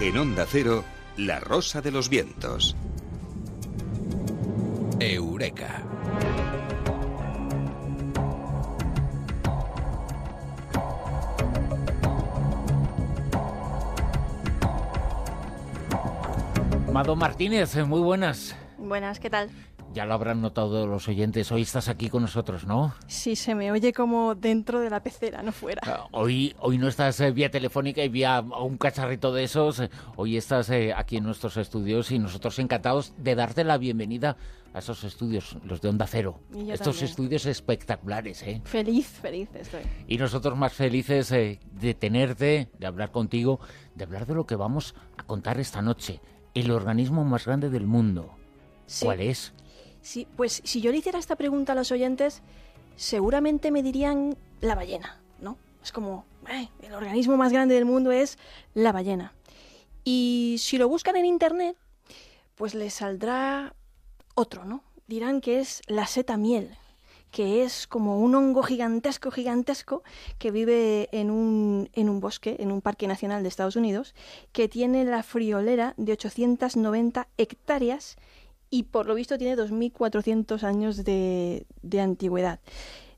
En Onda Cero, La Rosa de los Vientos. Eureka. Mado Martínez, muy buenas. Buenas, ¿qué tal? Ya lo habrán notado los oyentes, hoy estás aquí con nosotros, ¿no? Sí, se me oye como dentro de la pecera, no fuera. Ah, hoy, hoy no estás eh, vía telefónica y vía un cacharrito de esos, hoy estás eh, aquí en nuestros estudios y nosotros encantados de darte la bienvenida a esos estudios, los de Onda Cero. Estos estudios espectaculares, ¿eh? Feliz, feliz estoy. Y nosotros más felices eh, de tenerte, de hablar contigo, de hablar de lo que vamos a contar esta noche. El organismo más grande del mundo. ¿Cuál es? Pues si yo le hiciera esta pregunta a los oyentes, seguramente me dirían la ballena, ¿no? Es como, el organismo más grande del mundo es la ballena. Y si lo buscan en internet, pues les saldrá otro, ¿no? Dirán que es la seta miel, que es como un hongo gigantesco, gigantesco, que vive en un, en un bosque, en un parque nacional de Estados Unidos, que tiene la friolera de 890 hectáreas y por lo visto tiene 2.400 años de, de antigüedad.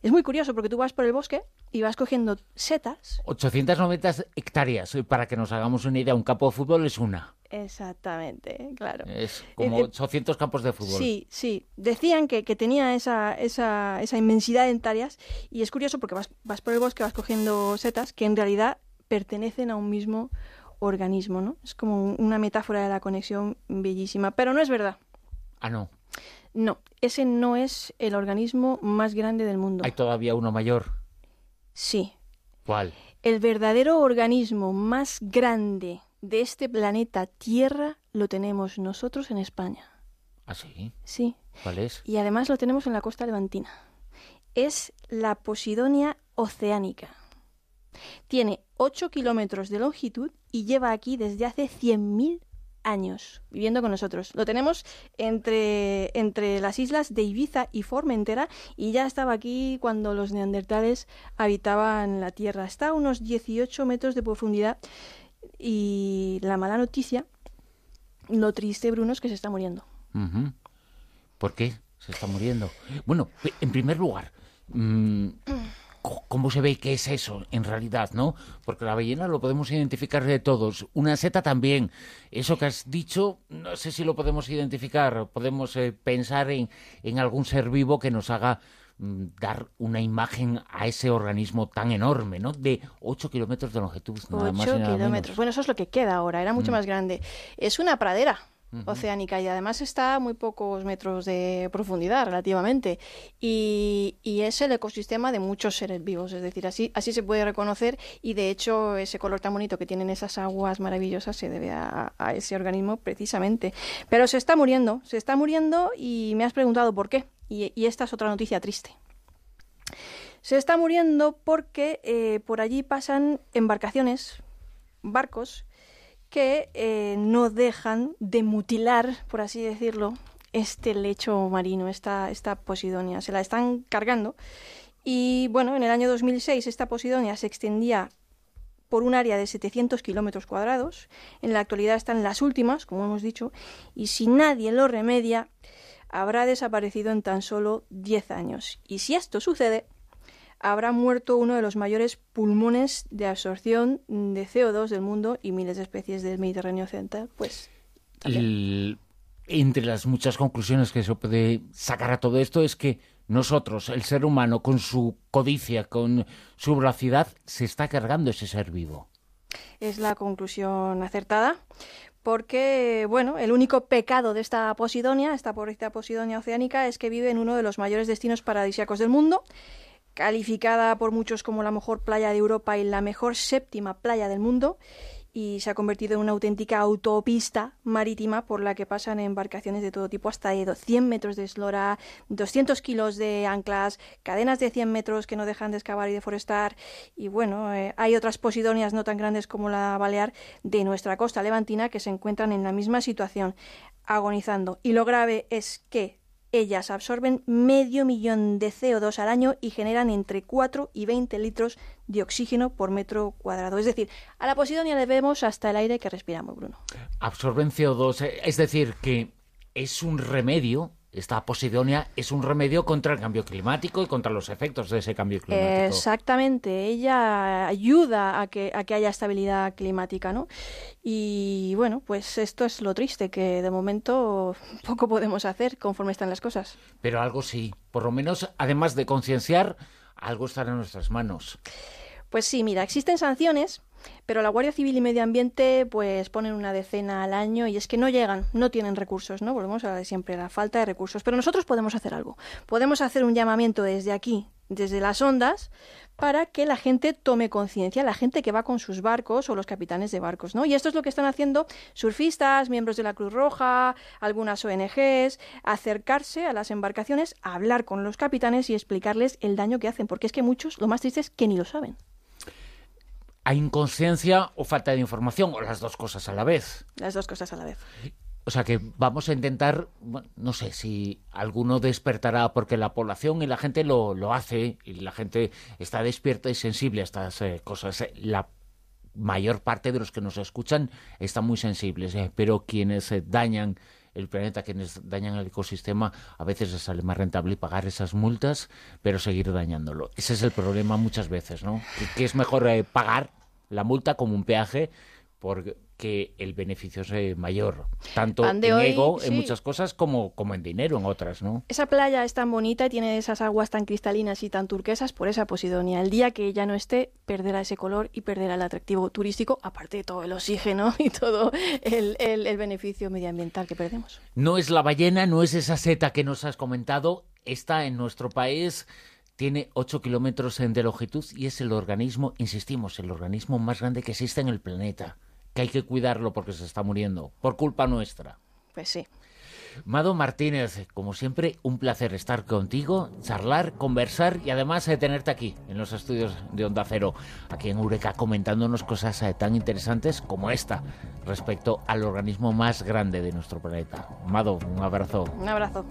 Es muy curioso porque tú vas por el bosque y vas cogiendo setas. 890 hectáreas, eh, para que nos hagamos una idea, un campo de fútbol es una. Exactamente, claro. Es como 800 eh, eh, campos de fútbol. Sí, sí. Decían que, que tenía esa, esa, esa, inmensidad de hectáreas y es curioso porque vas, vas por el bosque, vas cogiendo setas que en realidad pertenecen a un mismo organismo, ¿no? Es como una metáfora de la conexión bellísima, pero no es verdad. Ah, no. No, ese no es el organismo más grande del mundo. ¿Hay todavía uno mayor? Sí. ¿Cuál? El verdadero organismo más grande de este planeta Tierra lo tenemos nosotros en España. ¿Ah, sí? Sí. ¿Cuál es? Y además lo tenemos en la costa levantina. Es la Posidonia oceánica. Tiene 8 kilómetros de longitud y lleva aquí desde hace 100.000 años viviendo con nosotros. Lo tenemos entre, entre las islas de Ibiza y Formentera y ya estaba aquí cuando los neandertales habitaban la Tierra. Está a unos 18 metros de profundidad y la mala noticia, lo triste, Bruno, es que se está muriendo. ¿Por qué se está muriendo? Bueno, en primer lugar, mm, ¿Cómo se ve que es eso en realidad, no? Porque la ballena lo podemos identificar de todos, una seta también. Eso que has dicho, no sé si lo podemos identificar, podemos eh, pensar en, en, algún ser vivo que nos haga mm, dar una imagen a ese organismo tan enorme, ¿no? De 8 kilómetros de longitud, nada más y nada kilómetros. Bueno, eso es lo que queda ahora, era mucho mm. más grande. Es una pradera, oceánica y además está a muy pocos metros de profundidad relativamente y, es el ecosistema de muchos seres vivos, es decir, así, así se puede reconocer y de hecho ese color tan bonito que tienen esas aguas maravillosas se debe a, ese organismo precisamente. Pero se está muriendo, se está muriendo y me has preguntado por qué y, esta es otra noticia triste. Se está muriendo porque eh, por allí pasan embarcaciones, barcos, que eh, no dejan de mutilar, por así decirlo, este lecho marino, esta, esta Posidonia. Se la están cargando. Y bueno, en el año 2006 esta Posidonia se extendía por un área de 700 kilómetros cuadrados. En la actualidad están las últimas, como hemos dicho, y si nadie lo remedia, habrá desaparecido en tan solo 10 años. Y si esto sucede, habrá muerto uno de los mayores pulmones de absorción de CO2 del mundo y miles de especies del Mediterráneo occidental, pues entre las muchas conclusiones que se puede sacar a todo esto es que nosotros, el ser humano, con su codicia, con su voracidad, se está cargando ese ser vivo. Es la conclusión acertada, porque, bueno, el único pecado de esta Posidonia, esta pobrecita Posidonia oceánica, es que vive en uno de los mayores destinos paradisíacos del mundo, calificada por muchos como la mejor playa de Europa y la mejor séptima playa del mundo, y se ha convertido en una auténtica autopista marítima por la que pasan embarcaciones de todo tipo, hasta de 100 metros de eslora, 200 kilos de anclas, cadenas de 100 metros que no dejan de excavar y deforestar. Y bueno, eh, hay otras posidonias no tan grandes como la Balear de nuestra costa levantina que se encuentran en la misma situación, agonizando. Y lo grave es que ellas absorben medio millón de CO2 al año y generan entre 4 y 20 litros de oxígeno por metro cuadrado. Es decir, a la posidonia le vemos hasta el aire que respiramos, Bruno. Absorben CO2, eh, es decir, que es un remedio esta posidonia es un remedio contra el cambio climático y contra los efectos de ese cambio climático. Exactamente, ella ayuda a que, a que haya estabilidad climática, ¿no? Y bueno, pues esto es lo triste, que de momento poco podemos hacer conforme están las cosas. Pero algo sí, por lo menos, además de concienciar, algo está en nuestras manos. Pues sí, mira, existen sanciones pero la Guardia Civil y Medio Ambiente pues ponen una decena al año y es que no llegan, no tienen recursos, ¿no? Volvemos a siempre la falta de recursos. Pero nosotros podemos hacer algo. Podemos hacer un llamamiento desde aquí, desde las ondas, para que la gente tome conciencia, la gente que va con sus barcos o los capitanes de barcos, ¿no? Y esto es lo que están haciendo surfistas, miembros de la Cruz Roja, algunas ONGs, acercarse a las embarcaciones, hablar con los capitanes y explicarles el daño que hacen, porque es que muchos, lo más triste es que ni lo saben. ¿Hay inconsciencia o falta de información? ¿O las dos cosas a la vez? Las dos cosas a la vez. O sea que vamos a intentar, no sé si alguno despertará porque la población y la gente lo, lo hace y la gente está despierta y sensible a estas eh, cosas. La mayor parte de los que nos escuchan están muy sensibles, eh, pero quienes eh, dañan el planeta, quienes dañan el ecosistema, a veces les sale más rentable pagar esas multas, pero seguir dañándolo. Ese es el problema muchas veces, ¿no? Que, es mejor pagar la multa como un peaje porque el beneficio es mayor, tanto en ego en muchas cosas como, como en dinero en otras, ¿no? Esa playa es tan bonita y tiene esas aguas tan cristalinas y tan turquesas por esa Posidonia. El día que ella no esté, perderá ese color y perderá el atractivo turístico, aparte de todo el oxígeno y todo el, el beneficio medioambiental que perdemos. No es la ballena, no es esa seta que nos has comentado, está en nuestro país tiene 8 kilómetros de longitud y es el organismo, insistimos, el organismo más grande que existe en el planeta, que hay que cuidarlo porque se está muriendo, por culpa nuestra. Pues sí. Mado Martínez, como siempre, un placer estar contigo, charlar, conversar y además de eh, tenerte aquí, en los estudios de Onda Cero, aquí en Eureka, comentándonos cosas eh, tan interesantes como esta, respecto al organismo más grande de nuestro planeta. Mado, un abrazo. Un abrazo.